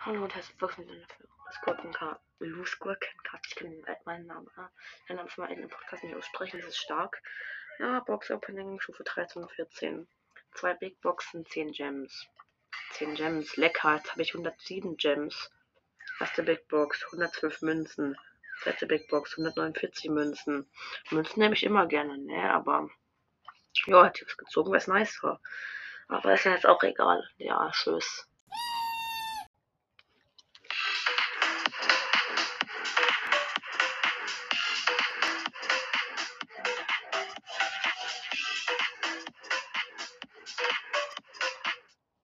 Hallo und herzlich willkommen zu einer Squirken Lu Squirkencast. Ich kenne meinen Namen. Den Namen von meinem Podcast nicht aussprechen, das ist stark. Ja, Box Opening, Stufe 13 und 14. Zwei Big Boxen, 10 Gems. 10 Gems, lecker. Jetzt habe ich 107 Gems. Erste Big Box, 112 Münzen. Zweite Big Box, 149 Münzen. Münzen nehme ich immer gerne, ne? Aber ja, hat ich was gezogen, was nice war. Aber ist ja jetzt auch egal. Ja, tschüss.